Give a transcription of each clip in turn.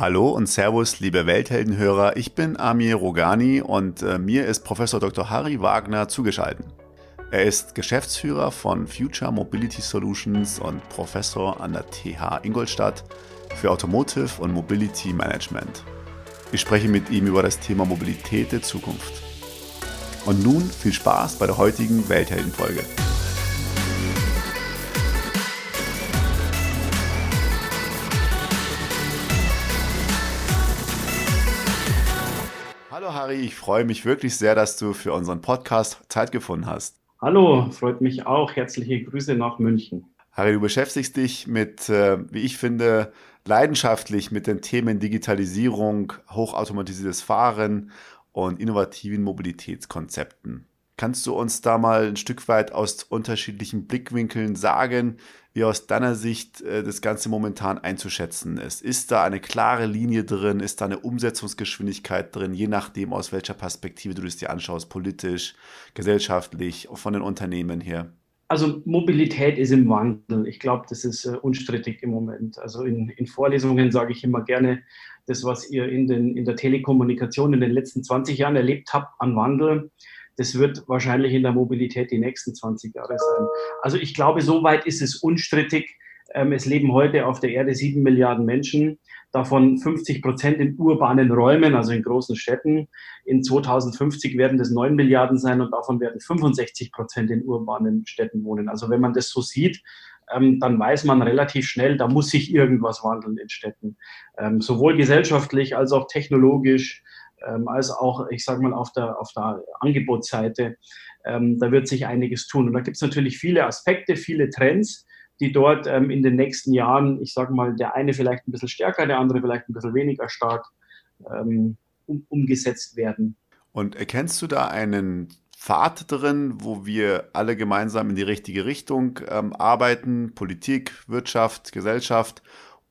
Hallo und Servus, liebe Weltheldenhörer. Ich bin Amir Rogani und äh, mir ist Professor Dr. Harry Wagner zugeschaltet. Er ist Geschäftsführer von Future Mobility Solutions und Professor an der TH Ingolstadt für Automotive und Mobility Management. Ich spreche mit ihm über das Thema Mobilität der Zukunft. Und nun viel Spaß bei der heutigen Weltheldenfolge. Hallo Harry, ich freue mich wirklich sehr, dass du für unseren Podcast Zeit gefunden hast. Hallo, freut mich auch. Herzliche Grüße nach München. Harry, du beschäftigst dich mit, äh, wie ich finde, leidenschaftlich mit den Themen Digitalisierung, hochautomatisiertes Fahren und innovativen Mobilitätskonzepten. Kannst du uns da mal ein Stück weit aus unterschiedlichen Blickwinkeln sagen, wie aus deiner Sicht äh, das Ganze momentan einzuschätzen ist? Ist da eine klare Linie drin? Ist da eine Umsetzungsgeschwindigkeit drin, je nachdem, aus welcher Perspektive du es dir anschaust, politisch, gesellschaftlich, von den Unternehmen her? Also Mobilität ist im Wandel. Ich glaube, das ist äh, unstrittig im Moment. Also in, in Vorlesungen sage ich immer gerne, das, was ihr in, den, in der Telekommunikation in den letzten 20 Jahren erlebt habt an Wandel, das wird wahrscheinlich in der Mobilität die nächsten 20 Jahre sein. Also ich glaube, soweit ist es unstrittig. Ähm, es leben heute auf der Erde sieben Milliarden Menschen, davon 50 Prozent in urbanen Räumen, also in großen Städten. In 2050 werden das neun Milliarden sein und davon werden 65 Prozent in urbanen Städten wohnen. Also wenn man das so sieht, ähm, dann weiß man relativ schnell, da muss sich irgendwas wandeln in Städten. Ähm, sowohl gesellschaftlich als auch technologisch ähm, als auch, ich sage mal, auf der, auf der Angebotsseite. Ähm, da wird sich einiges tun. Und da gibt es natürlich viele Aspekte, viele Trends, die dort ähm, in den nächsten Jahren, ich sage mal, der eine vielleicht ein bisschen stärker, der andere vielleicht ein bisschen weniger stark ähm, um, umgesetzt werden. Und erkennst du da einen Pfad drin, wo wir alle gemeinsam in die richtige Richtung ähm, arbeiten, Politik, Wirtschaft, Gesellschaft,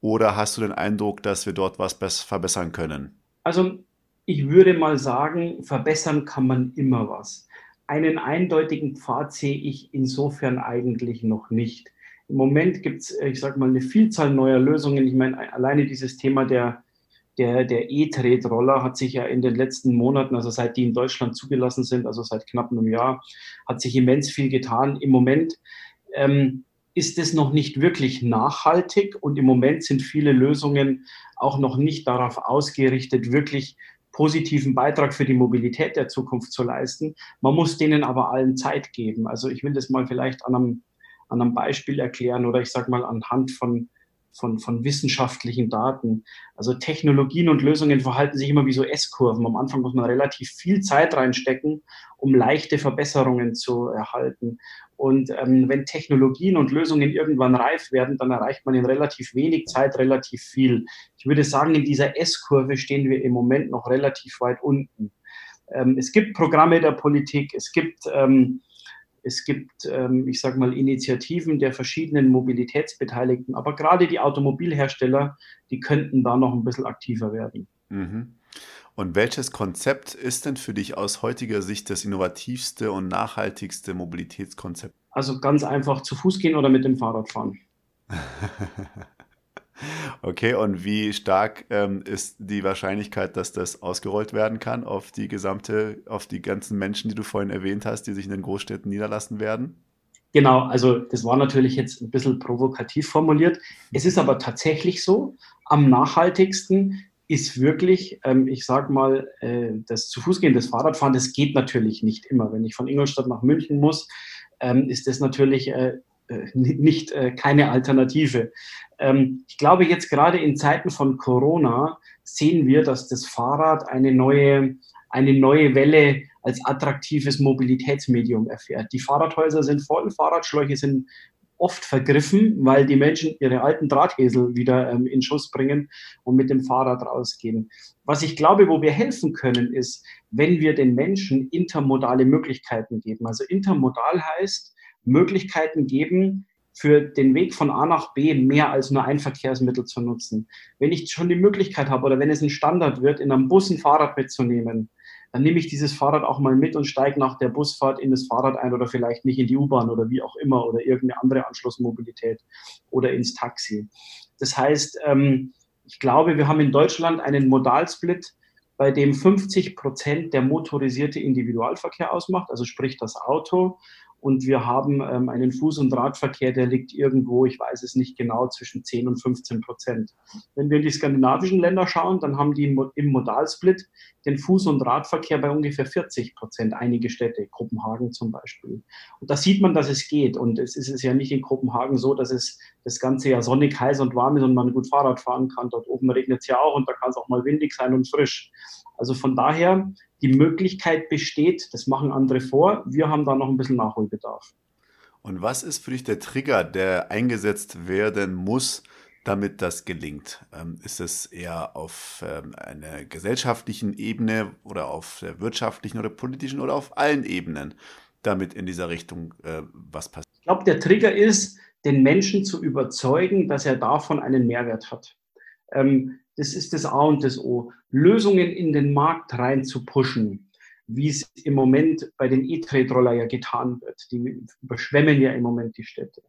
oder hast du den Eindruck, dass wir dort was verbessern können? Also ich würde mal sagen, verbessern kann man immer was. Einen eindeutigen Pfad sehe ich insofern eigentlich noch nicht. Im Moment gibt es, ich sage mal, eine Vielzahl neuer Lösungen. Ich meine, alleine dieses Thema der der, der E-Tretroller hat sich ja in den letzten Monaten, also seit die in Deutschland zugelassen sind, also seit knapp einem Jahr, hat sich immens viel getan. Im Moment ähm, ist es noch nicht wirklich nachhaltig und im Moment sind viele Lösungen auch noch nicht darauf ausgerichtet, wirklich positiven Beitrag für die Mobilität der Zukunft zu leisten. Man muss denen aber allen Zeit geben. Also ich will das mal vielleicht an einem, an einem Beispiel erklären oder ich sage mal anhand von, von, von wissenschaftlichen Daten. Also Technologien und Lösungen verhalten sich immer wie so S-Kurven. Am Anfang muss man relativ viel Zeit reinstecken, um leichte Verbesserungen zu erhalten. Und ähm, wenn Technologien und Lösungen irgendwann reif werden, dann erreicht man in relativ wenig Zeit relativ viel. Ich würde sagen, in dieser S-Kurve stehen wir im Moment noch relativ weit unten. Ähm, es gibt Programme der Politik, es gibt, ähm, es gibt ähm, ich sage mal, Initiativen der verschiedenen Mobilitätsbeteiligten, aber gerade die Automobilhersteller, die könnten da noch ein bisschen aktiver werden. Mhm. Und welches Konzept ist denn für dich aus heutiger Sicht das innovativste und nachhaltigste Mobilitätskonzept? Also ganz einfach zu Fuß gehen oder mit dem Fahrrad fahren. okay, und wie stark ähm, ist die Wahrscheinlichkeit, dass das ausgerollt werden kann auf die gesamte, auf die ganzen Menschen, die du vorhin erwähnt hast, die sich in den Großstädten niederlassen werden? Genau, also das war natürlich jetzt ein bisschen provokativ formuliert. Es ist aber tatsächlich so, am nachhaltigsten ist wirklich, ähm, ich sag mal, äh, das zu Fuß gehen, das Fahrradfahren, das geht natürlich nicht immer. Wenn ich von Ingolstadt nach München muss, ähm, ist das natürlich äh, nicht äh, keine Alternative. Ähm, ich glaube, jetzt gerade in Zeiten von Corona sehen wir, dass das Fahrrad eine neue, eine neue Welle als attraktives Mobilitätsmedium erfährt. Die Fahrradhäuser sind voll, Fahrradschläuche sind oft vergriffen, weil die Menschen ihre alten Drahtesel wieder ähm, in Schuss bringen und mit dem Fahrrad rausgehen. Was ich glaube, wo wir helfen können, ist, wenn wir den Menschen intermodale Möglichkeiten geben. Also intermodal heißt Möglichkeiten geben, für den Weg von A nach B mehr als nur ein Verkehrsmittel zu nutzen. Wenn ich schon die Möglichkeit habe oder wenn es ein Standard wird, in einem Bus ein Fahrrad mitzunehmen, dann nehme ich dieses Fahrrad auch mal mit und steige nach der Busfahrt in das Fahrrad ein oder vielleicht nicht in die U-Bahn oder wie auch immer oder irgendeine andere Anschlussmobilität oder ins Taxi. Das heißt, ähm, ich glaube, wir haben in Deutschland einen Modalsplit, bei dem 50 Prozent der motorisierte Individualverkehr ausmacht, also sprich das Auto, und wir haben ähm, einen Fuß- und Radverkehr, der liegt irgendwo, ich weiß es nicht genau, zwischen 10 und 15 Prozent. Wenn wir in die skandinavischen Länder schauen, dann haben die im Modalsplit den Fuß- und Radverkehr bei ungefähr 40 Prozent, einige Städte, Kopenhagen zum Beispiel. Und da sieht man, dass es geht. Und es ist ja nicht in Kopenhagen so, dass es das ganze Jahr sonnig, heiß und warm ist und man gut Fahrrad fahren kann. Dort oben regnet es ja auch und da kann es auch mal windig sein und frisch. Also von daher die Möglichkeit besteht, das machen andere vor, wir haben da noch ein bisschen Nachholbedarf. Und was ist für dich der Trigger, der eingesetzt werden muss, damit das gelingt? Ähm, ist es eher auf ähm, einer gesellschaftlichen Ebene oder auf der wirtschaftlichen oder politischen oder auf allen Ebenen, damit in dieser Richtung äh, was passiert? Ich glaube, der Trigger ist, den Menschen zu überzeugen, dass er davon einen Mehrwert hat. Ähm, das ist das A und das O. Lösungen in den Markt rein zu pushen, wie es im Moment bei den E-Trade-Roller ja getan wird. Die überschwemmen ja im Moment die Städte.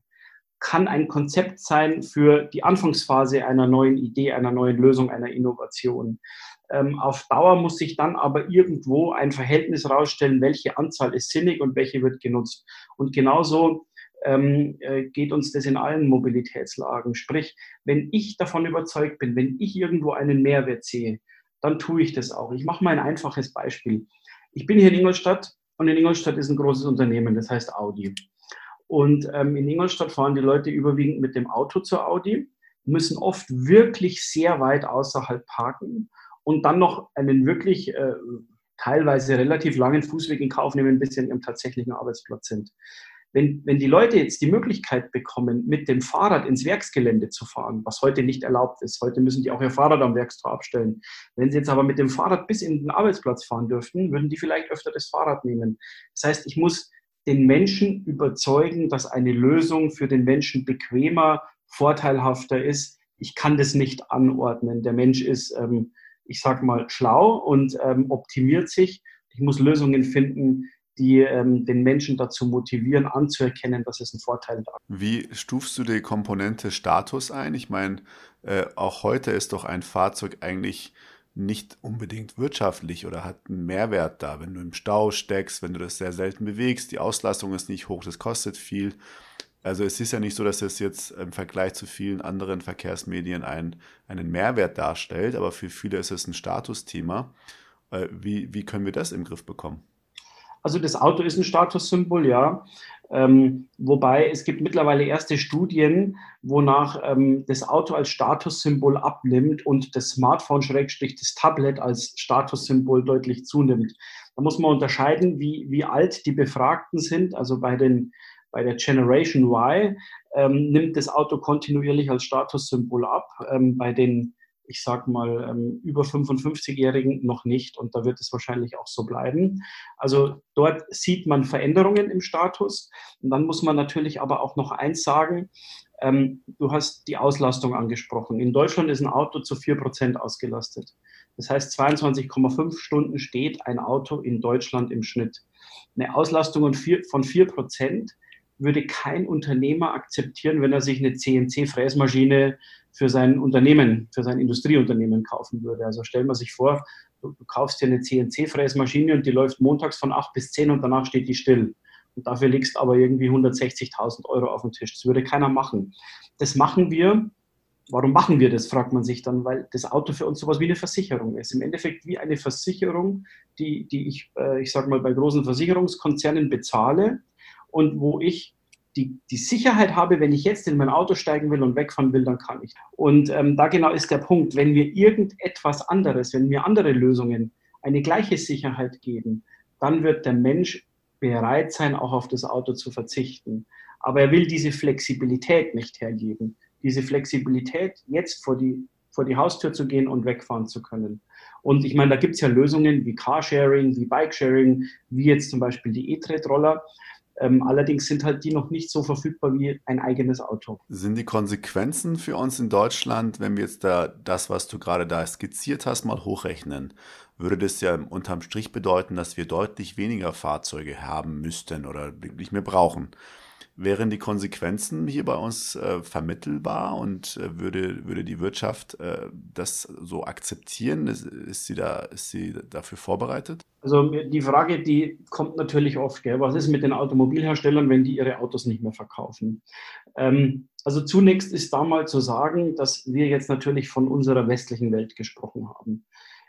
Kann ein Konzept sein für die Anfangsphase einer neuen Idee, einer neuen Lösung, einer Innovation. Ähm, auf Dauer muss sich dann aber irgendwo ein Verhältnis rausstellen, welche Anzahl ist sinnig und welche wird genutzt. Und genauso ähm, äh, geht uns das in allen Mobilitätslagen. Sprich, wenn ich davon überzeugt bin, wenn ich irgendwo einen Mehrwert sehe, dann tue ich das auch. Ich mache mal ein einfaches Beispiel. Ich bin hier in Ingolstadt und in Ingolstadt ist ein großes Unternehmen, das heißt Audi. Und ähm, in Ingolstadt fahren die Leute überwiegend mit dem Auto zur Audi, müssen oft wirklich sehr weit außerhalb parken und dann noch einen wirklich äh, teilweise relativ langen Fußweg in Kauf nehmen, bis sie an ihrem tatsächlichen Arbeitsplatz sind. Wenn, wenn die Leute jetzt die Möglichkeit bekommen, mit dem Fahrrad ins Werksgelände zu fahren, was heute nicht erlaubt ist, heute müssen die auch ihr Fahrrad am Werkstor abstellen. Wenn sie jetzt aber mit dem Fahrrad bis in den Arbeitsplatz fahren dürften, würden die vielleicht öfter das Fahrrad nehmen. Das heißt, ich muss den Menschen überzeugen, dass eine Lösung für den Menschen bequemer, vorteilhafter ist. Ich kann das nicht anordnen. Der Mensch ist, ähm, ich sag mal, schlau und ähm, optimiert sich. Ich muss Lösungen finden, die ähm, den Menschen dazu motivieren, anzuerkennen, dass es einen Vorteil hat. Wie stufst du die Komponente Status ein? Ich meine, äh, auch heute ist doch ein Fahrzeug eigentlich nicht unbedingt wirtschaftlich oder hat einen Mehrwert da. Wenn du im Stau steckst, wenn du das sehr selten bewegst, die Auslastung ist nicht hoch, das kostet viel. Also es ist ja nicht so, dass es jetzt im Vergleich zu vielen anderen Verkehrsmedien ein, einen Mehrwert darstellt, aber für viele ist es ein Statusthema. Äh, wie, wie können wir das im Griff bekommen? Also das Auto ist ein Statussymbol, ja. Ähm, wobei es gibt mittlerweile erste Studien, wonach ähm, das Auto als Statussymbol abnimmt und das Smartphone, Schrägstrich, das Tablet als Statussymbol deutlich zunimmt. Da muss man unterscheiden, wie, wie alt die Befragten sind. Also bei, den, bei der Generation Y ähm, nimmt das Auto kontinuierlich als Statussymbol ab. Ähm, bei den ich sag mal, ähm, über 55-Jährigen noch nicht und da wird es wahrscheinlich auch so bleiben. Also dort sieht man Veränderungen im Status und dann muss man natürlich aber auch noch eins sagen, ähm, du hast die Auslastung angesprochen. In Deutschland ist ein Auto zu 4% ausgelastet. Das heißt, 22,5 Stunden steht ein Auto in Deutschland im Schnitt. Eine Auslastung von 4% würde kein Unternehmer akzeptieren, wenn er sich eine CNC-Fräsmaschine für sein Unternehmen, für sein Industrieunternehmen kaufen würde. Also stell man sich vor, du, du kaufst dir eine CNC-Fräsmaschine und die läuft montags von 8 bis 10 und danach steht die still. Und dafür legst aber irgendwie 160.000 Euro auf den Tisch. Das würde keiner machen. Das machen wir. Warum machen wir das, fragt man sich dann, weil das Auto für uns sowas wie eine Versicherung ist. Im Endeffekt wie eine Versicherung, die, die ich, äh, ich sage mal, bei großen Versicherungskonzernen bezahle und wo ich die, die Sicherheit habe, wenn ich jetzt in mein Auto steigen will und wegfahren will, dann kann ich. Und ähm, da genau ist der Punkt, wenn wir irgendetwas anderes, wenn wir andere Lösungen eine gleiche Sicherheit geben, dann wird der Mensch bereit sein, auch auf das Auto zu verzichten. Aber er will diese Flexibilität nicht hergeben. Diese Flexibilität, jetzt vor die, vor die Haustür zu gehen und wegfahren zu können. Und ich meine, da gibt es ja Lösungen wie Carsharing, wie Bikesharing, wie jetzt zum Beispiel die E-Tread-Roller. Ähm, allerdings sind halt die noch nicht so verfügbar wie ein eigenes Auto. Sind die Konsequenzen für uns in Deutschland, wenn wir jetzt da das, was du gerade da skizziert hast, mal hochrechnen, würde das ja unterm Strich bedeuten, dass wir deutlich weniger Fahrzeuge haben müssten oder nicht mehr brauchen. Wären die Konsequenzen hier bei uns äh, vermittelbar und äh, würde, würde die Wirtschaft äh, das so akzeptieren? Ist, ist, sie da, ist sie dafür vorbereitet? Also die Frage, die kommt natürlich oft, gell? was ist mit den Automobilherstellern, wenn die ihre Autos nicht mehr verkaufen? Ähm, also zunächst ist da mal zu sagen, dass wir jetzt natürlich von unserer westlichen Welt gesprochen haben.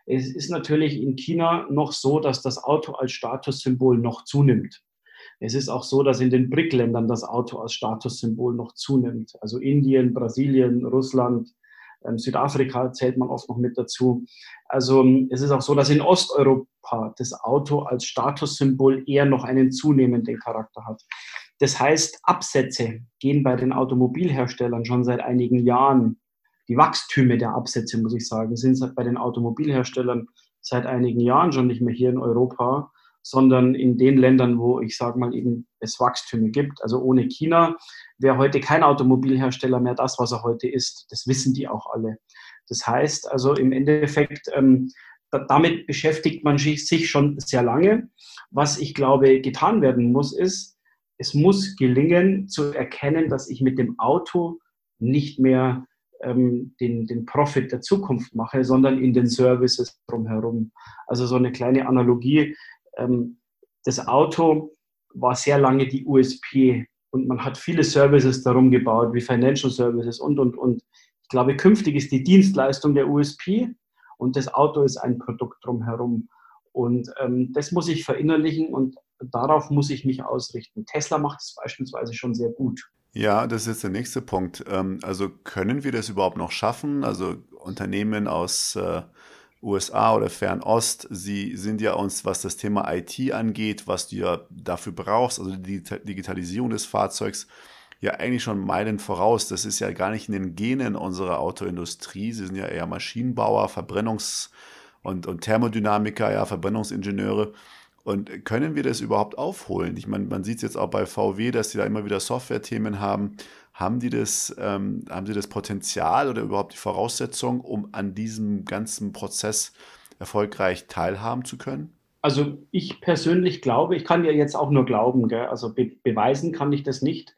Es ist natürlich in China noch so, dass das Auto als Statussymbol noch zunimmt. Es ist auch so, dass in den BRIC-Ländern das Auto als Statussymbol noch zunimmt. Also Indien, Brasilien, Russland, ähm, Südafrika zählt man oft noch mit dazu. Also es ist auch so, dass in Osteuropa das Auto als Statussymbol eher noch einen zunehmenden Charakter hat. Das heißt, Absätze gehen bei den Automobilherstellern schon seit einigen Jahren. Die Wachstüme der Absätze, muss ich sagen, sind bei den Automobilherstellern seit einigen Jahren schon nicht mehr hier in Europa sondern in den Ländern, wo ich sage mal eben es Wachstüme gibt. Also ohne China wäre heute kein Automobilhersteller mehr das, was er heute ist. Das wissen die auch alle. Das heißt also im Endeffekt, ähm, damit beschäftigt man sich schon sehr lange. Was ich glaube getan werden muss, ist, es muss gelingen zu erkennen, dass ich mit dem Auto nicht mehr ähm, den, den Profit der Zukunft mache, sondern in den Services drumherum. Also so eine kleine Analogie das Auto war sehr lange die USP und man hat viele Services darum gebaut, wie Financial Services und, und, und. Ich glaube, künftig ist die Dienstleistung der USP und das Auto ist ein Produkt drumherum. Und ähm, das muss ich verinnerlichen und darauf muss ich mich ausrichten. Tesla macht es beispielsweise schon sehr gut. Ja, das ist jetzt der nächste Punkt. Ähm, also können wir das überhaupt noch schaffen? Also Unternehmen aus äh, USA oder Fernost, sie sind ja uns, was das Thema IT angeht, was du ja dafür brauchst, also die Digitalisierung des Fahrzeugs, ja eigentlich schon Meilen voraus. Das ist ja gar nicht in den Genen unserer Autoindustrie. Sie sind ja eher Maschinenbauer, Verbrennungs- und, und Thermodynamiker, ja, Verbrennungsingenieure. Und können wir das überhaupt aufholen? Ich meine, man sieht es jetzt auch bei VW, dass sie da immer wieder Software-Themen haben. Haben die das, ähm, haben die das Potenzial oder überhaupt die Voraussetzung, um an diesem ganzen Prozess erfolgreich teilhaben zu können? Also ich persönlich glaube, ich kann ja jetzt auch nur glauben, gell? also be beweisen kann ich das nicht,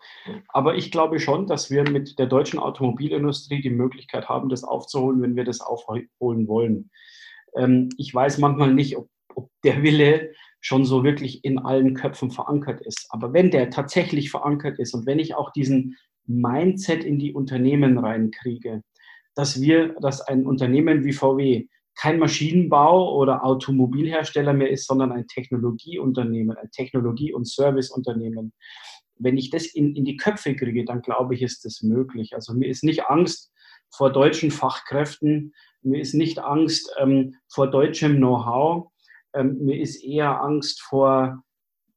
aber ich glaube schon, dass wir mit der deutschen Automobilindustrie die Möglichkeit haben, das aufzuholen, wenn wir das aufholen wollen. Ähm, ich weiß manchmal nicht, ob, ob der Wille schon so wirklich in allen Köpfen verankert ist. Aber wenn der tatsächlich verankert ist und wenn ich auch diesen Mindset in die Unternehmen reinkriege, dass wir, dass ein Unternehmen wie VW kein Maschinenbau oder Automobilhersteller mehr ist, sondern ein Technologieunternehmen, ein Technologie- und Serviceunternehmen. Wenn ich das in, in die Köpfe kriege, dann glaube ich, ist das möglich. Also mir ist nicht Angst vor deutschen Fachkräften, mir ist nicht Angst ähm, vor deutschem Know-how, ähm, mir ist eher Angst vor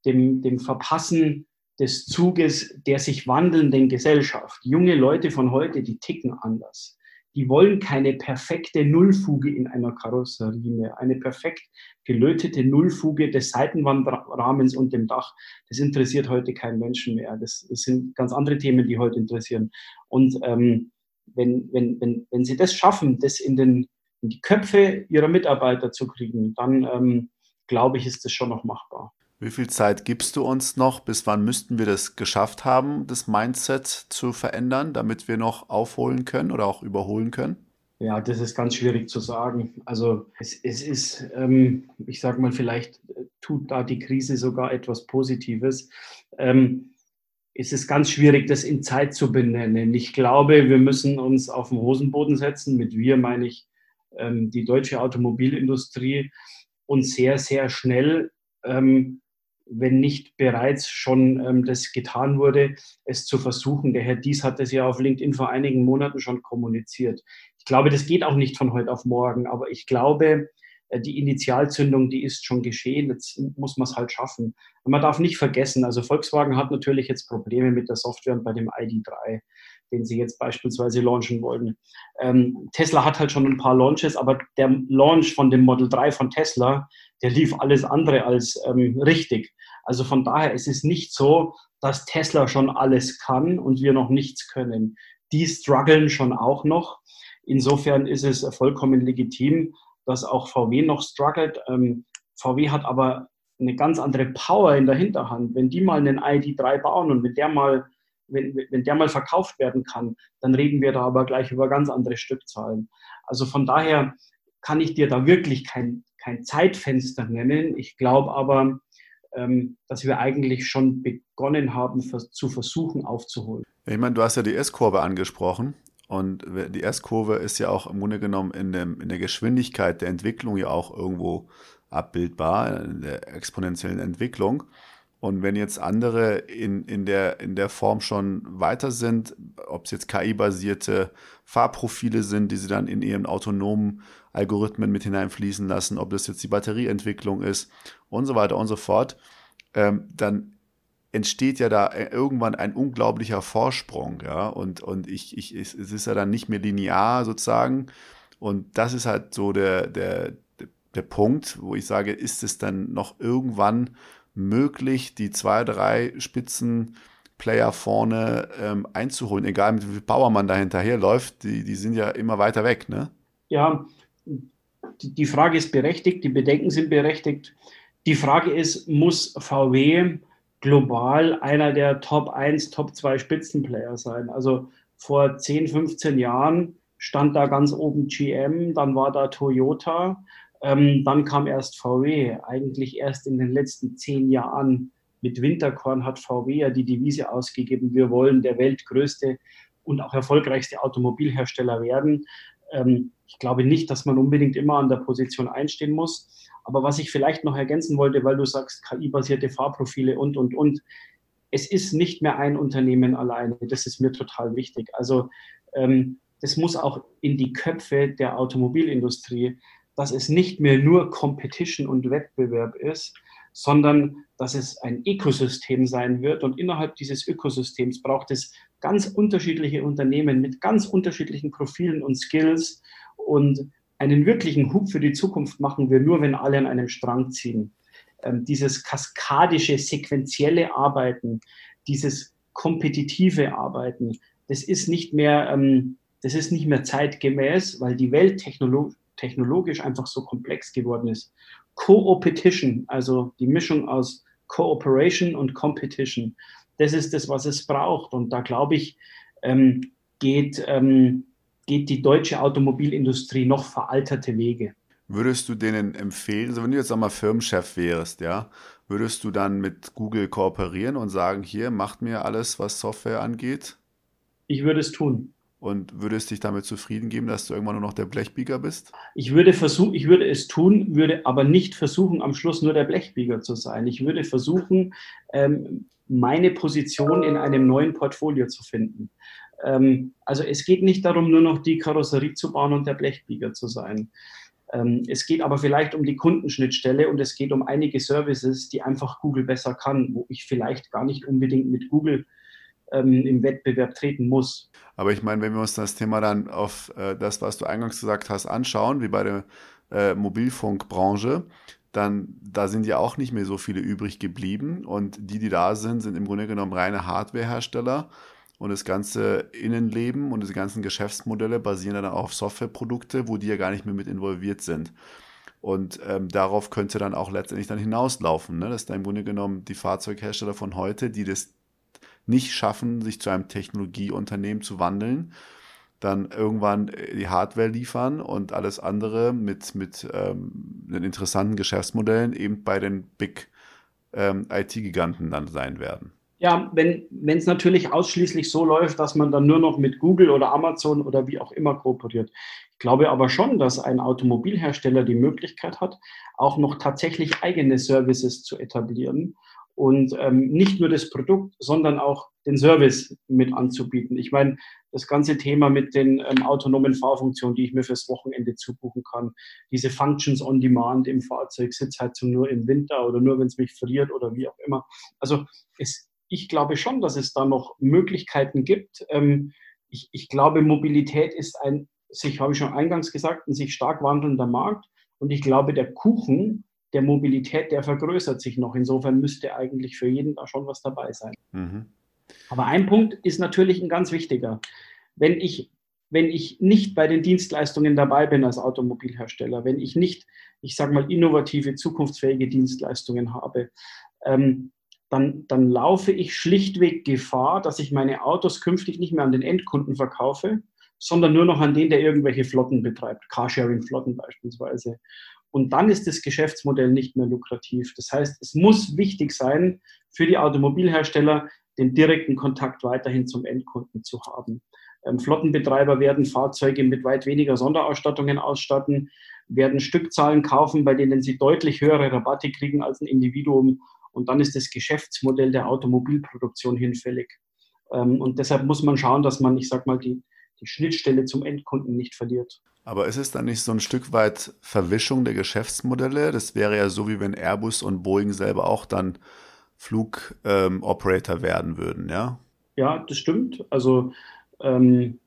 dem, dem Verpassen des Zuges der sich wandelnden Gesellschaft. Junge Leute von heute, die ticken anders. Die wollen keine perfekte Nullfuge in einer Karosserie mehr, eine perfekt gelötete Nullfuge des Seitenwandrahmens und dem Dach. Das interessiert heute keinen Menschen mehr. Das, das sind ganz andere Themen, die heute interessieren. Und ähm, wenn, wenn, wenn, wenn sie das schaffen, das in, den, in die Köpfe ihrer Mitarbeiter zu kriegen, dann ähm, glaube ich, ist das schon noch machbar. Wie viel Zeit gibst du uns noch? Bis wann müssten wir das geschafft haben, das Mindset zu verändern, damit wir noch aufholen können oder auch überholen können? Ja, das ist ganz schwierig zu sagen. Also es, es ist, ähm, ich sage mal, vielleicht tut da die Krise sogar etwas Positives. Ähm, es ist ganz schwierig, das in Zeit zu benennen. Ich glaube, wir müssen uns auf den Hosenboden setzen. Mit wir meine ich ähm, die deutsche Automobilindustrie und sehr, sehr schnell ähm, wenn nicht bereits schon ähm, das getan wurde, es zu versuchen. Der Herr Dies hat das ja auf LinkedIn vor einigen Monaten schon kommuniziert. Ich glaube, das geht auch nicht von heute auf morgen, aber ich glaube, die Initialzündung, die ist schon geschehen. Jetzt muss man es halt schaffen. Und man darf nicht vergessen, also Volkswagen hat natürlich jetzt Probleme mit der Software und bei dem ID3, den sie jetzt beispielsweise launchen wollen. Ähm, Tesla hat halt schon ein paar Launches, aber der Launch von dem Model 3 von Tesla, der lief alles andere als ähm, richtig. Also von daher ist es nicht so, dass Tesla schon alles kann und wir noch nichts können. Die strugglen schon auch noch. Insofern ist es vollkommen legitim, dass auch VW noch struggelt. Ähm, VW hat aber eine ganz andere Power in der Hinterhand. Wenn die mal einen ID3 bauen und wenn der mal, wenn, wenn der mal verkauft werden kann, dann reden wir da aber gleich über ganz andere Stückzahlen. Also von daher kann ich dir da wirklich kein, kein Zeitfenster nennen. Ich glaube aber, ähm, dass wir eigentlich schon begonnen haben zu versuchen aufzuholen. Ich meine, du hast ja die S-Kurve angesprochen. Und die S-Kurve ist ja auch im Grunde genommen in, dem, in der Geschwindigkeit der Entwicklung ja auch irgendwo abbildbar, in der exponentiellen Entwicklung. Und wenn jetzt andere in, in, der, in der Form schon weiter sind, ob es jetzt KI-basierte Fahrprofile sind, die sie dann in ihren autonomen Algorithmen mit hineinfließen lassen, ob das jetzt die Batterieentwicklung ist und so weiter und so fort, ähm, dann entsteht ja da irgendwann ein unglaublicher Vorsprung, ja, und, und ich, ich, es ist ja dann nicht mehr linear sozusagen. Und das ist halt so der, der, der Punkt, wo ich sage, ist es dann noch irgendwann möglich, die zwei, drei Spitzenplayer vorne ähm, einzuholen, egal mit wie viel Power man da hinterherläuft, die, die sind ja immer weiter weg, ne? Ja, die Frage ist berechtigt, die Bedenken sind berechtigt. Die Frage ist, muss VW global einer der Top 1, Top 2 Spitzenplayer sein? Also vor 10, 15 Jahren stand da ganz oben GM, dann war da Toyota, ähm, dann kam erst VW. Eigentlich erst in den letzten zehn Jahren mit Winterkorn hat VW ja die Devise ausgegeben, wir wollen der weltgrößte und auch erfolgreichste Automobilhersteller werden. Ähm, ich glaube nicht, dass man unbedingt immer an der Position einstehen muss. Aber was ich vielleicht noch ergänzen wollte, weil du sagst, KI-basierte Fahrprofile und, und, und. Es ist nicht mehr ein Unternehmen alleine. Das ist mir total wichtig. Also ähm, das muss auch in die Köpfe der Automobilindustrie dass es nicht mehr nur Competition und Wettbewerb ist, sondern dass es ein Ökosystem sein wird. Und innerhalb dieses Ökosystems braucht es ganz unterschiedliche Unternehmen mit ganz unterschiedlichen Profilen und Skills. Und einen wirklichen Hub für die Zukunft machen wir nur, wenn alle an einem Strang ziehen. Ähm, dieses kaskadische, sequentielle Arbeiten, dieses kompetitive Arbeiten, das ist nicht mehr, ähm, das ist nicht mehr zeitgemäß, weil die Welt technologisch technologisch einfach so komplex geworden ist. Co-Opetition, also die Mischung aus Cooperation und Competition, das ist das, was es braucht. Und da glaube ich, ähm, geht, ähm, geht die deutsche Automobilindustrie noch veralterte Wege. Würdest du denen empfehlen, also wenn du jetzt einmal Firmenchef wärst, ja, würdest du dann mit Google kooperieren und sagen, hier, macht mir alles, was Software angeht? Ich würde es tun. Und würdest dich damit zufrieden geben, dass du irgendwann nur noch der Blechbieger bist? Ich würde versuchen, ich würde es tun, würde aber nicht versuchen, am Schluss nur der Blechbieger zu sein. Ich würde versuchen, ähm, meine Position in einem neuen Portfolio zu finden. Ähm, also es geht nicht darum, nur noch die Karosserie zu bauen und der Blechbieger zu sein. Ähm, es geht aber vielleicht um die Kundenschnittstelle und es geht um einige Services, die einfach Google besser kann, wo ich vielleicht gar nicht unbedingt mit Google ähm, im Wettbewerb treten muss. Aber ich meine, wenn wir uns das Thema dann auf äh, das, was du eingangs gesagt hast, anschauen, wie bei der äh, Mobilfunkbranche, dann da sind ja auch nicht mehr so viele übrig geblieben. Und die, die da sind, sind im Grunde genommen reine Hardwarehersteller. Und das ganze Innenleben und diese ganzen Geschäftsmodelle basieren dann auf Softwareprodukte, wo die ja gar nicht mehr mit involviert sind. Und ähm, darauf könnte dann auch letztendlich dann hinauslaufen, ne? dass da im Grunde genommen die Fahrzeughersteller von heute, die das nicht schaffen, sich zu einem Technologieunternehmen zu wandeln, dann irgendwann äh, die Hardware liefern und alles andere mit, mit ähm, den interessanten Geschäftsmodellen eben bei den Big ähm, IT-Giganten dann sein werden. Ja, wenn es natürlich ausschließlich so läuft, dass man dann nur noch mit Google oder Amazon oder wie auch immer kooperiert. Ich glaube aber schon, dass ein Automobilhersteller die Möglichkeit hat, auch noch tatsächlich eigene Services zu etablieren und ähm, nicht nur das Produkt, sondern auch den Service mit anzubieten. Ich meine, das ganze Thema mit den ähm, autonomen Fahrfunktionen, die ich mir fürs Wochenende zubuchen kann, diese Functions on Demand im Fahrzeug, Sitzheizung nur im Winter oder nur, wenn es mich friert oder wie auch immer. Also es, ich glaube schon, dass es da noch Möglichkeiten gibt. Ähm, ich, ich glaube, Mobilität ist ein, sich habe ich schon eingangs gesagt, ein sich stark wandelnder Markt. Und ich glaube, der Kuchen der Mobilität, der vergrößert sich noch. Insofern müsste eigentlich für jeden da schon was dabei sein. Mhm. Aber ein Punkt ist natürlich ein ganz wichtiger. Wenn ich wenn ich nicht bei den Dienstleistungen dabei bin als Automobilhersteller, wenn ich nicht, ich sage mal, innovative, zukunftsfähige Dienstleistungen habe, ähm, dann, dann laufe ich schlichtweg Gefahr, dass ich meine Autos künftig nicht mehr an den Endkunden verkaufe, sondern nur noch an den, der irgendwelche Flotten betreibt, Carsharing-Flotten beispielsweise. Und dann ist das Geschäftsmodell nicht mehr lukrativ. Das heißt, es muss wichtig sein für die Automobilhersteller, den direkten Kontakt weiterhin zum Endkunden zu haben. Ähm, Flottenbetreiber werden Fahrzeuge mit weit weniger Sonderausstattungen ausstatten, werden Stückzahlen kaufen, bei denen sie deutlich höhere Rabatte kriegen als ein Individuum. Und dann ist das Geschäftsmodell der Automobilproduktion hinfällig. Ähm, und deshalb muss man schauen, dass man, ich sag mal, die, die Schnittstelle zum Endkunden nicht verliert. Aber ist es dann nicht so ein Stück weit Verwischung der Geschäftsmodelle? Das wäre ja so, wie wenn Airbus und Boeing selber auch dann Flugoperator ähm, werden würden, ja? Ja, das stimmt. Also ähm,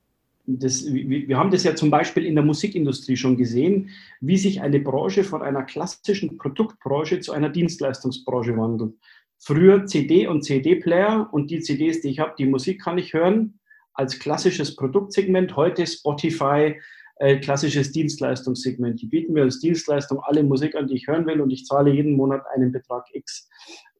das, wir haben das ja zum Beispiel in der Musikindustrie schon gesehen, wie sich eine Branche von einer klassischen Produktbranche zu einer Dienstleistungsbranche wandelt. Früher CD und CD-Player und die CDs, die ich habe, die Musik kann ich hören als klassisches Produktsegment. Heute Spotify, äh, klassisches Dienstleistungssegment. Die bieten mir als Dienstleistung alle Musik an, die ich hören will und ich zahle jeden Monat einen Betrag X.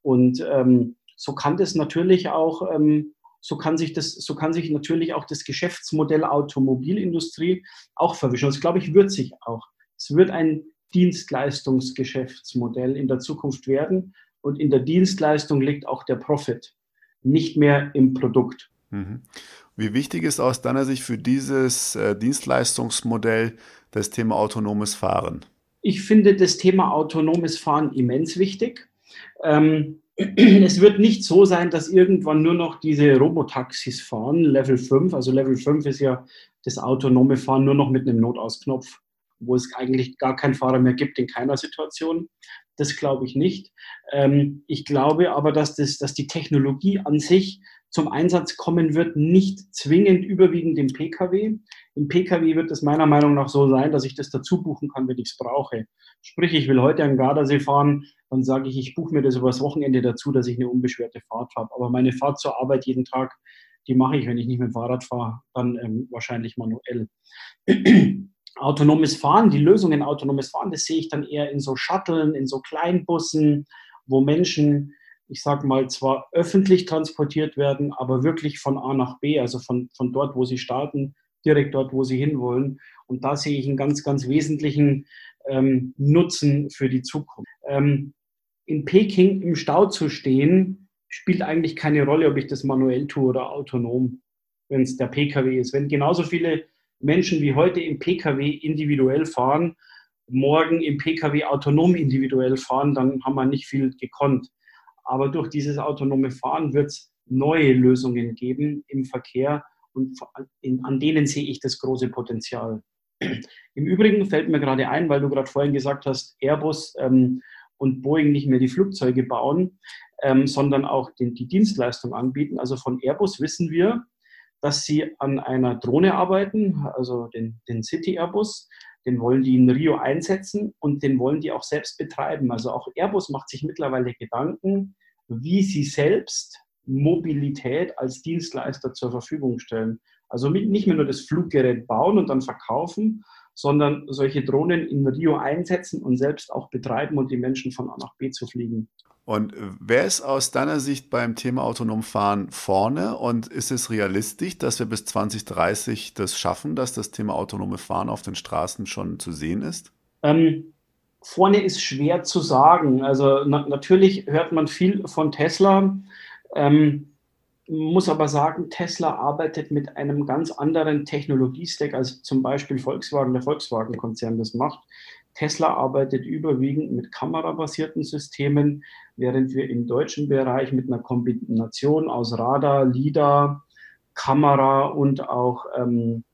Und ähm, so kann das natürlich auch ähm, so kann sich das, so kann sich natürlich auch das Geschäftsmodell Automobilindustrie auch verwischen. Das glaube ich, wird sich auch. Es wird ein Dienstleistungsgeschäftsmodell in der Zukunft werden und in der Dienstleistung liegt auch der Profit, nicht mehr im Produkt. Mhm. Wie wichtig ist aus deiner Sicht für dieses äh, Dienstleistungsmodell das Thema autonomes Fahren? Ich finde das Thema autonomes Fahren immens wichtig. Ähm, es wird nicht so sein, dass irgendwann nur noch diese Robotaxis fahren, Level 5. Also Level 5 ist ja das autonome Fahren nur noch mit einem Notausknopf, wo es eigentlich gar keinen Fahrer mehr gibt in keiner Situation. Das glaube ich nicht. Ähm, ich glaube aber, dass, das, dass die Technologie an sich zum Einsatz kommen wird, nicht zwingend überwiegend im Pkw. Im Pkw wird es meiner Meinung nach so sein, dass ich das dazu buchen kann, wenn ich es brauche. Sprich, ich will heute an Gardasee fahren, dann sage ich, ich buche mir das übers Wochenende dazu, dass ich eine unbeschwerte Fahrt habe. Aber meine Fahrt zur Arbeit jeden Tag, die mache ich, wenn ich nicht mit dem Fahrrad fahre, dann ähm, wahrscheinlich manuell. autonomes Fahren, die Lösung in autonomes Fahren, das sehe ich dann eher in so Shuttlen, in so Kleinbussen, wo Menschen ich sage mal, zwar öffentlich transportiert werden, aber wirklich von A nach B, also von, von dort, wo sie starten, direkt dort, wo sie hinwollen. Und da sehe ich einen ganz, ganz wesentlichen ähm, Nutzen für die Zukunft. Ähm, in Peking im Stau zu stehen, spielt eigentlich keine Rolle, ob ich das manuell tue oder autonom, wenn es der Pkw ist. Wenn genauso viele Menschen wie heute im Pkw individuell fahren, morgen im Pkw autonom individuell fahren, dann haben wir nicht viel gekonnt. Aber durch dieses autonome Fahren wird es neue Lösungen geben im Verkehr und an denen sehe ich das große Potenzial. Im Übrigen fällt mir gerade ein, weil du gerade vorhin gesagt hast, Airbus ähm, und Boeing nicht mehr die Flugzeuge bauen, ähm, sondern auch den, die Dienstleistung anbieten. Also von Airbus wissen wir, dass sie an einer Drohne arbeiten, also den, den City Airbus. Den wollen die in Rio einsetzen und den wollen die auch selbst betreiben. Also auch Airbus macht sich mittlerweile Gedanken, wie sie selbst Mobilität als Dienstleister zur Verfügung stellen. Also nicht mehr nur das Fluggerät bauen und dann verkaufen, sondern solche Drohnen in Rio einsetzen und selbst auch betreiben und die Menschen von A nach B zu fliegen. Und wer ist aus deiner Sicht beim Thema autonom Fahren vorne? Und ist es realistisch, dass wir bis 2030 das schaffen, dass das Thema autonome Fahren auf den Straßen schon zu sehen ist? Ähm, vorne ist schwer zu sagen. Also na natürlich hört man viel von Tesla. Ähm, muss aber sagen, Tesla arbeitet mit einem ganz anderen Technologiestack als zum Beispiel Volkswagen, der Volkswagen-Konzern das macht. Tesla arbeitet überwiegend mit kamerabasierten Systemen, während wir im deutschen Bereich mit einer Kombination aus Radar, LIDAR, Kamera und auch ähm,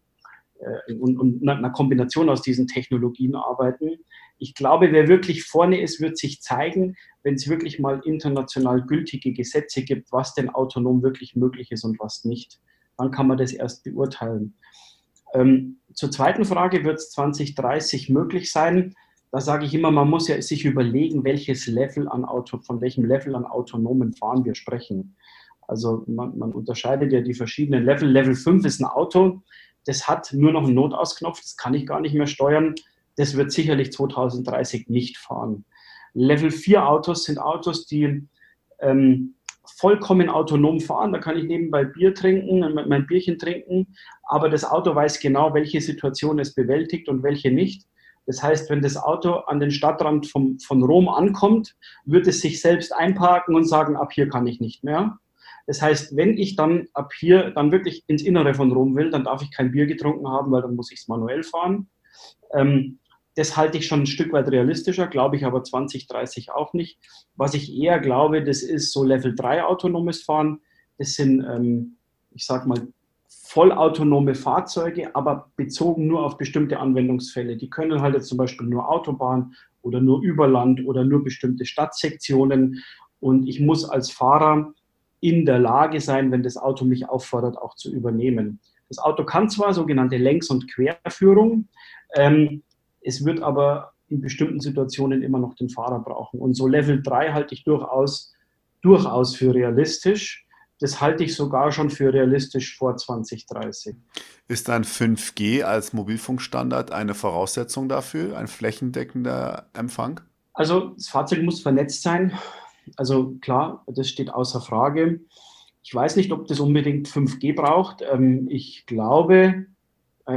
äh, und, und einer Kombination aus diesen Technologien arbeiten. Ich glaube, wer wirklich vorne ist, wird sich zeigen, wenn es wirklich mal international gültige Gesetze gibt, was denn autonom wirklich möglich ist und was nicht. Dann kann man das erst beurteilen. Ähm, zur zweiten Frage, wird es 2030 möglich sein? Da sage ich immer, man muss ja sich überlegen, welches Level an Auto, von welchem Level an autonomen Fahren wir sprechen. Also man, man unterscheidet ja die verschiedenen Level. Level 5 ist ein Auto, das hat nur noch einen Notausknopf, das kann ich gar nicht mehr steuern. Das wird sicherlich 2030 nicht fahren. Level 4 Autos sind Autos, die ähm, vollkommen autonom fahren. Da kann ich nebenbei Bier trinken, mein Bierchen trinken, aber das Auto weiß genau, welche Situation es bewältigt und welche nicht. Das heißt, wenn das Auto an den Stadtrand vom, von Rom ankommt, wird es sich selbst einparken und sagen, ab hier kann ich nicht mehr. Das heißt, wenn ich dann ab hier dann wirklich ins Innere von Rom will, dann darf ich kein Bier getrunken haben, weil dann muss ich es manuell fahren. Ähm, das halte ich schon ein Stück weit realistischer, glaube ich aber 2030 auch nicht. Was ich eher glaube, das ist so Level 3 autonomes Fahren. Das sind, ähm, ich sage mal, vollautonome Fahrzeuge, aber bezogen nur auf bestimmte Anwendungsfälle. Die können halt jetzt zum Beispiel nur Autobahn oder nur Überland oder nur bestimmte Stadtsektionen. Und ich muss als Fahrer in der Lage sein, wenn das Auto mich auffordert, auch zu übernehmen. Das Auto kann zwar sogenannte Längs- und Querführung, ähm, es wird aber in bestimmten Situationen immer noch den Fahrer brauchen. Und so Level 3 halte ich durchaus, durchaus für realistisch. Das halte ich sogar schon für realistisch vor 2030. Ist dann 5G als Mobilfunkstandard eine Voraussetzung dafür, ein flächendeckender Empfang? Also das Fahrzeug muss vernetzt sein. Also klar, das steht außer Frage. Ich weiß nicht, ob das unbedingt 5G braucht. Ähm, ich glaube,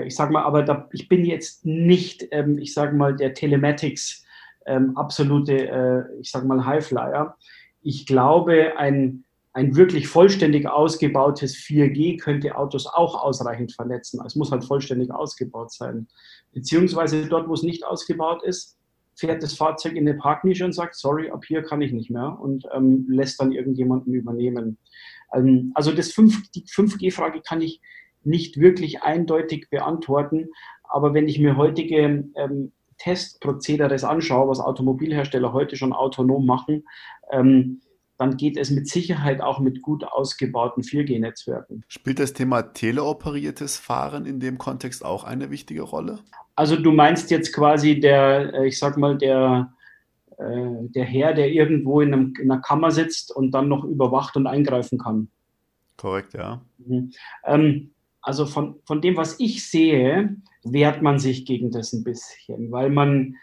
ich sage mal, aber da, ich bin jetzt nicht, ähm, ich sage mal, der Telematics ähm, absolute, äh, ich sage mal, Highflyer. Ich glaube, ein, ein wirklich vollständig ausgebautes 4G könnte Autos auch ausreichend vernetzen. Es muss halt vollständig ausgebaut sein. Beziehungsweise dort, wo es nicht ausgebaut ist, fährt das Fahrzeug in eine Parknische und sagt, sorry, ab hier kann ich nicht mehr und ähm, lässt dann irgendjemanden übernehmen. Ähm, also das 5, die 5G-Frage kann ich nicht wirklich eindeutig beantworten, aber wenn ich mir heutige ähm, Testprozederes anschaue, was Automobilhersteller heute schon autonom machen, ähm, dann geht es mit Sicherheit auch mit gut ausgebauten 4G-Netzwerken. Spielt das Thema teleoperiertes Fahren in dem Kontext auch eine wichtige Rolle? Also du meinst jetzt quasi der, äh, ich sag mal, der, äh, der Herr, der irgendwo in, einem, in, einer Kammer sitzt und dann noch überwacht und eingreifen kann. Korrekt, ja. Mhm. Ähm, also von, von dem, was ich sehe, wehrt man sich gegen das ein bisschen, weil man,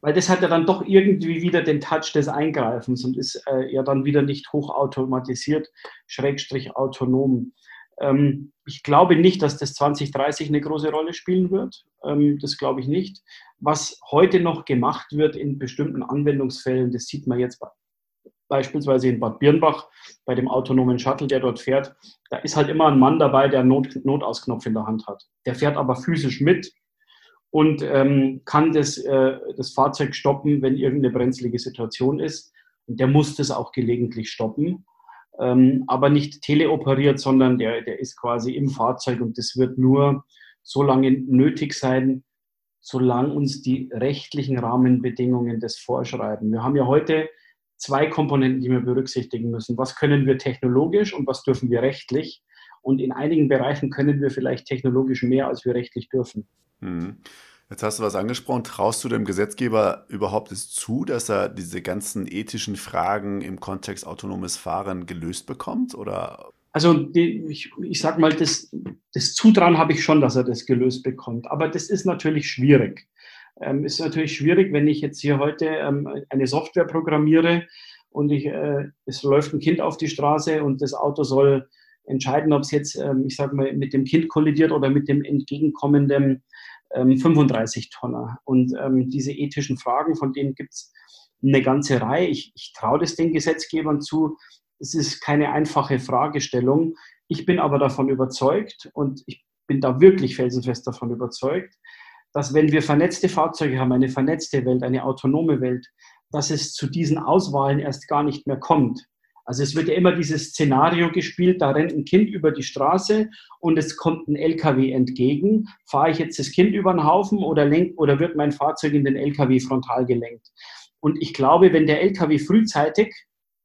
weil das hat ja dann doch irgendwie wieder den Touch des Eingreifens und ist äh, ja dann wieder nicht hochautomatisiert, schrägstrich autonom. Ähm, ich glaube nicht, dass das 2030 eine große Rolle spielen wird. Ähm, das glaube ich nicht. Was heute noch gemacht wird in bestimmten Anwendungsfällen, das sieht man jetzt beispielsweise in Bad Birnbach bei dem autonomen Shuttle, der dort fährt. Da ist halt immer ein Mann dabei, der einen Not Notausknopf in der Hand hat. Der fährt aber physisch mit und ähm, kann das, äh, das Fahrzeug stoppen, wenn irgendeine brenzlige Situation ist. Und der muss das auch gelegentlich stoppen ähm, aber nicht teleoperiert, sondern der, der ist quasi im Fahrzeug und das wird nur so lange nötig sein, solange uns die rechtlichen Rahmenbedingungen das vorschreiben. Wir haben ja heute zwei Komponenten, die wir berücksichtigen müssen. Was können wir technologisch und was dürfen wir rechtlich? Und in einigen Bereichen können wir vielleicht technologisch mehr, als wir rechtlich dürfen. Mhm. Jetzt hast du was angesprochen. Traust du dem Gesetzgeber überhaupt es zu, dass er diese ganzen ethischen Fragen im Kontext autonomes Fahren gelöst bekommt? Oder? Also die, ich, ich sage mal, das, das Zutrauen habe ich schon, dass er das gelöst bekommt. Aber das ist natürlich schwierig. Ähm, ist natürlich schwierig, wenn ich jetzt hier heute ähm, eine Software programmiere und ich, äh, es läuft ein Kind auf die Straße und das Auto soll entscheiden, ob es jetzt, ähm, ich sage mal, mit dem Kind kollidiert oder mit dem entgegenkommenden 35 ähm, Tonner. Und ähm, diese ethischen Fragen, von denen gibt es eine ganze Reihe. Ich, ich traue das den Gesetzgebern zu. Es ist keine einfache Fragestellung. Ich bin aber davon überzeugt und ich bin da wirklich felsenfest davon überzeugt, dass wenn wir vernetzte Fahrzeuge haben, eine vernetzte Welt, eine autonome Welt, dass es zu diesen Auswahlen erst gar nicht mehr kommt. Also es wird ja immer dieses Szenario gespielt, da rennt ein Kind über die Straße und es kommt ein LKW entgegen. Fahre ich jetzt das Kind über den Haufen oder, lenk, oder wird mein Fahrzeug in den LKW frontal gelenkt? Und ich glaube, wenn der LKW frühzeitig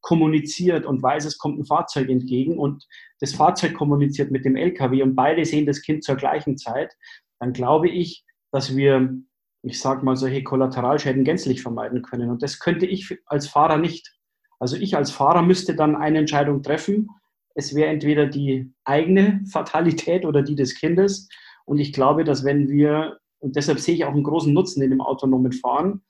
kommuniziert und weiß, es kommt ein Fahrzeug entgegen und das Fahrzeug kommuniziert mit dem LKW und beide sehen das Kind zur gleichen Zeit, dann glaube ich, dass wir, ich sage mal, solche Kollateralschäden gänzlich vermeiden können. Und das könnte ich als Fahrer nicht. Also ich als Fahrer müsste dann eine Entscheidung treffen. Es wäre entweder die eigene Fatalität oder die des Kindes. Und ich glaube, dass wenn wir, und deshalb sehe ich auch einen großen Nutzen in dem autonomen Fahren,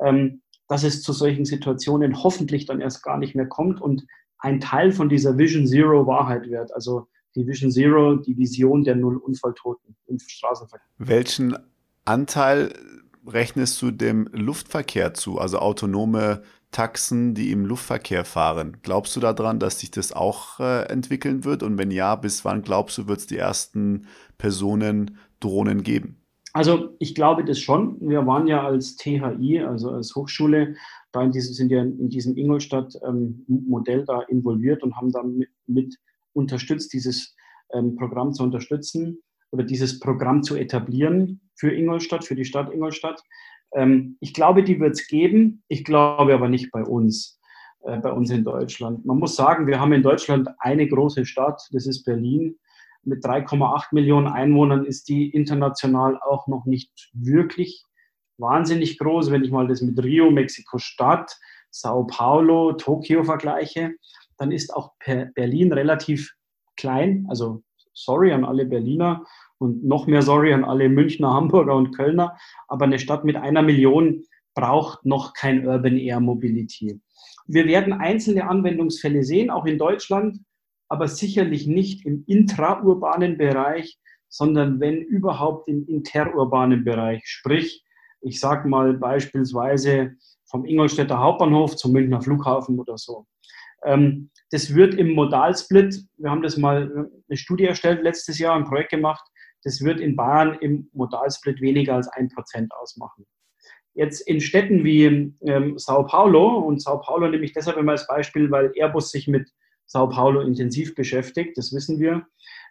ähm, dass es zu solchen Situationen hoffentlich dann erst gar nicht mehr kommt und ein Teil von dieser Vision Zero Wahrheit wird. Also die Vision Zero, die Vision der Null Unfalltoten im Straßenverkehr. Welchen Anteil rechnest du dem Luftverkehr zu, also autonome Taxen, die im Luftverkehr fahren? Glaubst du daran, dass sich das auch äh, entwickeln wird? Und wenn ja, bis wann glaubst du, wird es die ersten Personen-Drohnen geben? Also ich glaube das schon. Wir waren ja als THI, also als Hochschule, da in diesem, sind ja in diesem Ingolstadt-Modell ähm, da involviert und haben da mit, mit unterstützt, dieses ähm, Programm zu unterstützen oder dieses Programm zu etablieren für Ingolstadt, für die Stadt Ingolstadt. Ähm, ich glaube, die wird es geben. Ich glaube aber nicht bei uns, äh, bei uns in Deutschland. Man muss sagen, wir haben in Deutschland eine große Stadt, das ist Berlin. Mit 3,8 Millionen Einwohnern ist die international auch noch nicht wirklich wahnsinnig groß. Wenn ich mal das mit Rio, Mexiko-Stadt, Sao Paulo, Tokio vergleiche, dann ist auch Berlin relativ klein. Also sorry an alle Berliner und noch mehr sorry an alle Münchner, Hamburger und Kölner. Aber eine Stadt mit einer Million braucht noch kein Urban Air Mobility. Wir werden einzelne Anwendungsfälle sehen, auch in Deutschland, aber sicherlich nicht im intraurbanen Bereich, sondern wenn überhaupt im interurbanen Bereich. Sprich, ich sage mal beispielsweise vom Ingolstädter Hauptbahnhof zum Münchner Flughafen oder so. Ähm, das wird im Modalsplit, wir haben das mal eine Studie erstellt letztes Jahr, ein Projekt gemacht, das wird in Bayern im Modalsplit weniger als ein Prozent ausmachen. Jetzt in Städten wie ähm, Sao Paulo, und Sao Paulo nehme ich deshalb immer als Beispiel, weil Airbus sich mit Sao Paulo intensiv beschäftigt, das wissen wir.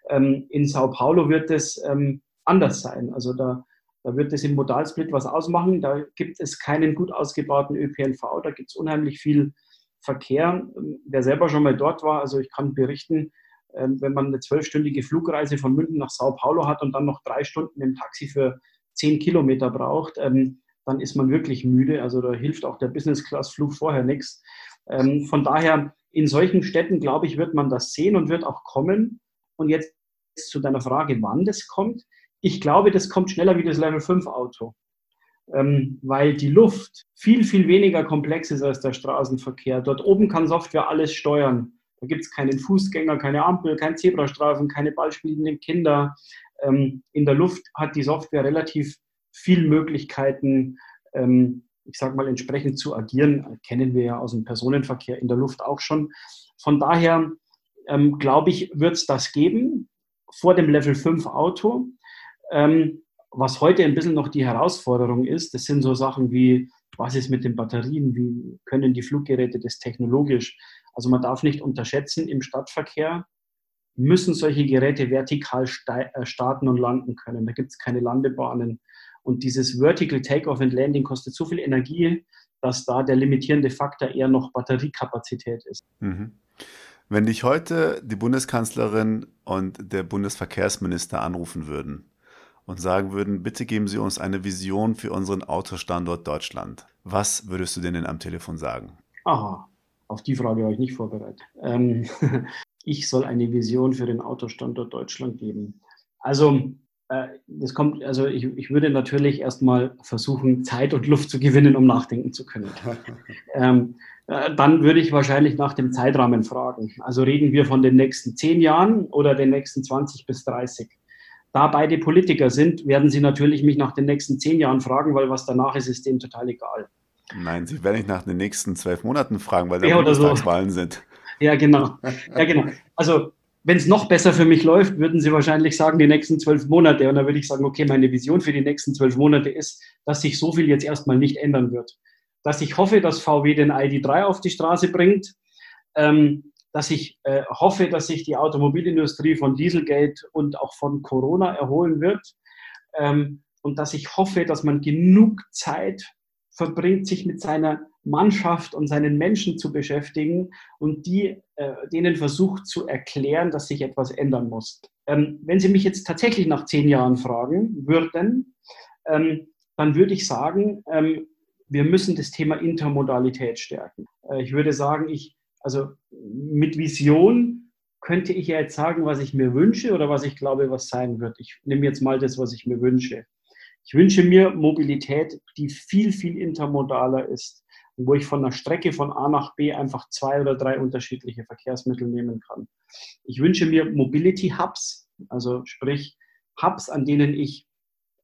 Ähm, in Sao Paulo wird es ähm, anders sein. Also da, da wird es im Modalsplit was ausmachen. Da gibt es keinen gut ausgebauten ÖPNV, da gibt es unheimlich viel Verkehr. Wer selber schon mal dort war, also ich kann berichten, ähm, wenn man eine zwölfstündige Flugreise von München nach Sao Paulo hat und dann noch drei Stunden im Taxi für zehn Kilometer braucht, ähm, dann ist man wirklich müde. Also da hilft auch der Business-Class-Flug vorher nichts. Ähm, von daher, in solchen Städten, glaube ich, wird man das sehen und wird auch kommen. Und jetzt zu deiner Frage, wann das kommt. Ich glaube, das kommt schneller wie das Level 5 Auto, ähm, weil die Luft viel, viel weniger komplex ist als der Straßenverkehr. Dort oben kann Software alles steuern. Da gibt es keinen Fußgänger, keine Ampel, kein Zebrastreifen, keine ballspielenden Kinder. Ähm, in der Luft hat die Software relativ viele Möglichkeiten, ähm, ich sage mal, entsprechend zu agieren. Kennen wir ja aus dem Personenverkehr in der Luft auch schon. Von daher ähm, glaube ich, wird es das geben vor dem Level 5 Auto. Ähm, was heute ein bisschen noch die Herausforderung ist, das sind so Sachen wie, was ist mit den Batterien, wie können die Fluggeräte das technologisch? Also man darf nicht unterschätzen, im Stadtverkehr müssen solche Geräte vertikal äh, starten und landen können. Da gibt es keine Landebahnen. Und dieses Vertical Takeoff and Landing kostet so viel Energie, dass da der limitierende Faktor eher noch Batteriekapazität ist. Mhm. Wenn dich heute die Bundeskanzlerin und der Bundesverkehrsminister anrufen würden und sagen würden, bitte geben Sie uns eine Vision für unseren Autostandort Deutschland, was würdest du denen am Telefon sagen? Aha, auf die Frage habe ich nicht vorbereitet. Ähm, ich soll eine Vision für den Autostandort Deutschland geben. Also äh, das kommt, also ich, ich würde natürlich erstmal versuchen, Zeit und Luft zu gewinnen, um nachdenken zu können. ähm, äh, dann würde ich wahrscheinlich nach dem Zeitrahmen fragen. Also reden wir von den nächsten zehn Jahren oder den nächsten 20 bis 30. Da beide Politiker sind, werden sie natürlich mich nach den nächsten zehn Jahren fragen, weil was danach ist, ist denen total egal. Nein, sie werden nicht nach den nächsten zwölf Monaten fragen, weil da ja, Bundestagswahlen so. sind. Ja, genau. Ja, genau. Also wenn es noch besser für mich läuft, würden Sie wahrscheinlich sagen, die nächsten zwölf Monate. Und dann würde ich sagen, okay, meine Vision für die nächsten zwölf Monate ist, dass sich so viel jetzt erstmal nicht ändern wird dass ich hoffe, dass VW den ID3 auf die Straße bringt, ähm, dass ich äh, hoffe, dass sich die Automobilindustrie von Dieselgate und auch von Corona erholen wird ähm, und dass ich hoffe, dass man genug Zeit verbringt, sich mit seiner Mannschaft und seinen Menschen zu beschäftigen und die, äh, denen versucht zu erklären, dass sich etwas ändern muss. Ähm, wenn Sie mich jetzt tatsächlich nach zehn Jahren fragen würden, ähm, dann würde ich sagen, ähm, wir müssen das Thema Intermodalität stärken. Äh, ich würde sagen, ich, also mit Vision könnte ich ja jetzt sagen, was ich mir wünsche oder was ich glaube, was sein wird. Ich nehme jetzt mal das, was ich mir wünsche. Ich wünsche mir Mobilität, die viel, viel intermodaler ist, wo ich von einer Strecke von A nach B einfach zwei oder drei unterschiedliche Verkehrsmittel nehmen kann. Ich wünsche mir Mobility Hubs, also sprich Hubs, an denen ich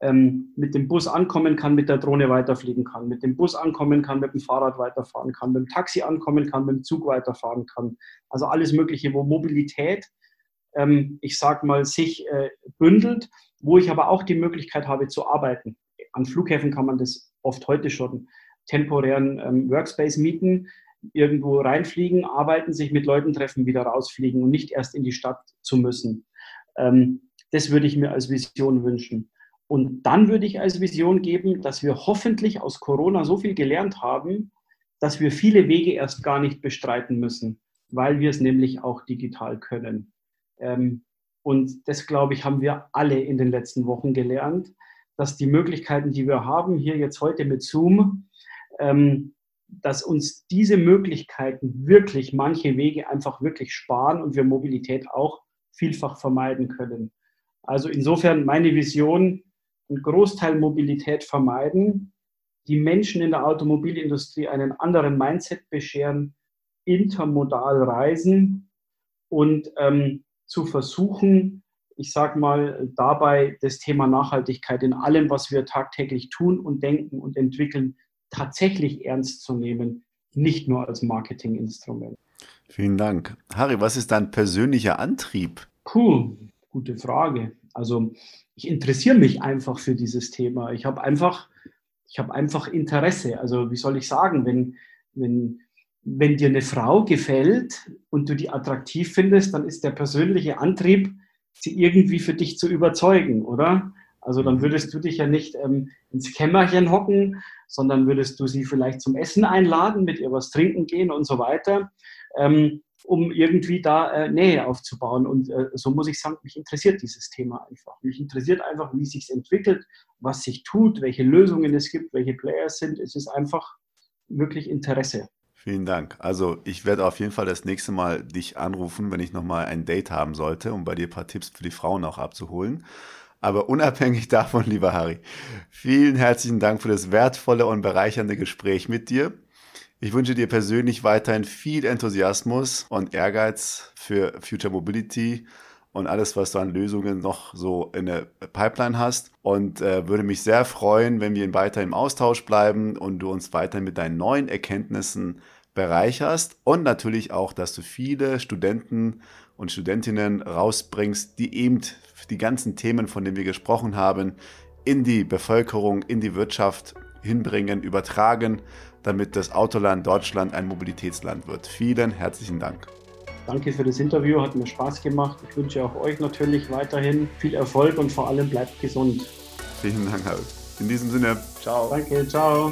ähm, mit dem Bus ankommen kann, mit der Drohne weiterfliegen kann, mit dem Bus ankommen kann, mit dem Fahrrad weiterfahren kann, mit dem Taxi ankommen kann, mit dem Zug weiterfahren kann. Also alles Mögliche, wo Mobilität, ähm, ich sag mal, sich äh, bündelt, wo ich aber auch die Möglichkeit habe zu arbeiten. An Flughäfen kann man das oft heute schon temporären ähm, Workspace mieten, irgendwo reinfliegen, arbeiten, sich mit Leuten treffen, wieder rausfliegen und nicht erst in die Stadt zu müssen. Ähm, das würde ich mir als Vision wünschen. Und dann würde ich als Vision geben, dass wir hoffentlich aus Corona so viel gelernt haben, dass wir viele Wege erst gar nicht bestreiten müssen, weil wir es nämlich auch digital können. Ähm, und das, glaube ich, haben wir alle in den letzten Wochen gelernt, dass die Möglichkeiten, die wir haben, hier jetzt heute mit Zoom, ähm, dass uns diese Möglichkeiten wirklich manche Wege einfach wirklich sparen und wir Mobilität auch vielfach vermeiden können. Also insofern meine Vision, einen Großteil Mobilität vermeiden, die Menschen in der Automobilindustrie einen anderen Mindset bescheren, intermodal reisen und ähm, zu versuchen, ich sage mal, dabei das Thema Nachhaltigkeit in allem, was wir tagtäglich tun und denken und entwickeln, tatsächlich ernst zu nehmen, nicht nur als Marketinginstrument. Vielen Dank. Harry, was ist dein persönlicher Antrieb? Puh, gute Frage. Also ich interessiere mich einfach für dieses Thema. Ich habe einfach, ich habe einfach Interesse. Also wie soll ich sagen, wenn, wenn, wenn dir eine Frau gefällt und du die attraktiv findest, dann ist der persönliche Antrieb, sie irgendwie für dich zu überzeugen, oder? Also dann würdest du dich ja nicht ähm, ins Kämmerchen hocken, sondern würdest du sie vielleicht zum Essen einladen, mit ihr was trinken gehen und so weiter. Ähm, um irgendwie da äh, Nähe aufzubauen. Und äh, so muss ich sagen, mich interessiert dieses Thema einfach. Mich interessiert einfach, wie sich entwickelt, was sich tut, welche Lösungen es gibt, welche Players sind. Es ist einfach wirklich Interesse. Vielen Dank. Also ich werde auf jeden Fall das nächste Mal dich anrufen, wenn ich nochmal ein Date haben sollte, um bei dir ein paar Tipps für die Frauen auch abzuholen. Aber unabhängig davon, lieber Harry, vielen herzlichen Dank für das wertvolle und bereichernde Gespräch mit dir. Ich wünsche dir persönlich weiterhin viel Enthusiasmus und Ehrgeiz für Future Mobility und alles, was du an Lösungen noch so in der Pipeline hast. Und äh, würde mich sehr freuen, wenn wir weiter im Austausch bleiben und du uns weiterhin mit deinen neuen Erkenntnissen bereicherst und natürlich auch, dass du viele Studenten und Studentinnen rausbringst, die eben die ganzen Themen, von denen wir gesprochen haben, in die Bevölkerung, in die Wirtschaft hinbringen, übertragen damit das Autoland Deutschland ein Mobilitätsland wird. Vielen herzlichen Dank. Danke für das Interview, hat mir Spaß gemacht. Ich wünsche auch euch natürlich weiterhin viel Erfolg und vor allem bleibt gesund. Vielen Dank, Harry. In diesem Sinne, ciao. Danke, ciao.